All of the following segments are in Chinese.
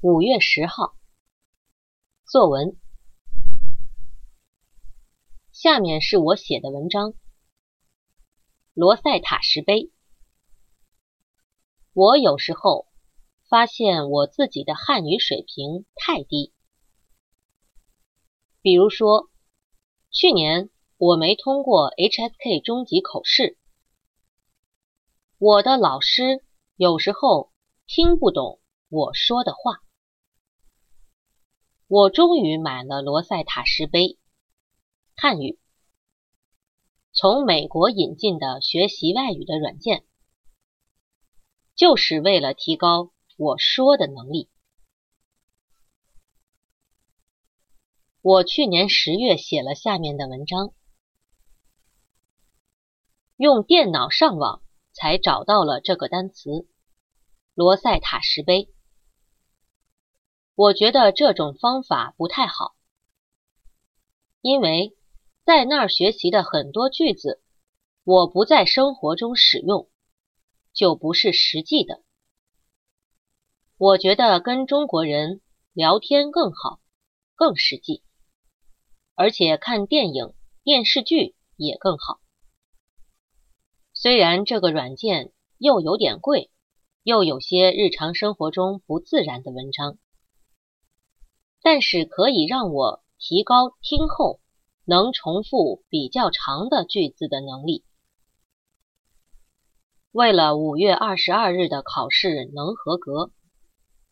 五月十号，作文。下面是我写的文章。罗塞塔石碑。我有时候发现我自己的汉语水平太低。比如说，去年我没通过 HSK 中级口试，我的老师有时候听不懂我说的话。我终于买了罗塞塔石碑，汉语，从美国引进的学习外语的软件，就是为了提高我说的能力。我去年十月写了下面的文章，用电脑上网才找到了这个单词——罗塞塔石碑。我觉得这种方法不太好，因为在那儿学习的很多句子，我不在生活中使用，就不是实际的。我觉得跟中国人聊天更好，更实际，而且看电影、电视剧也更好。虽然这个软件又有点贵，又有些日常生活中不自然的文章。但是可以让我提高听后能重复比较长的句子的能力。为了五月二十二日的考试能合格，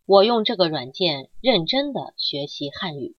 我用这个软件认真的学习汉语。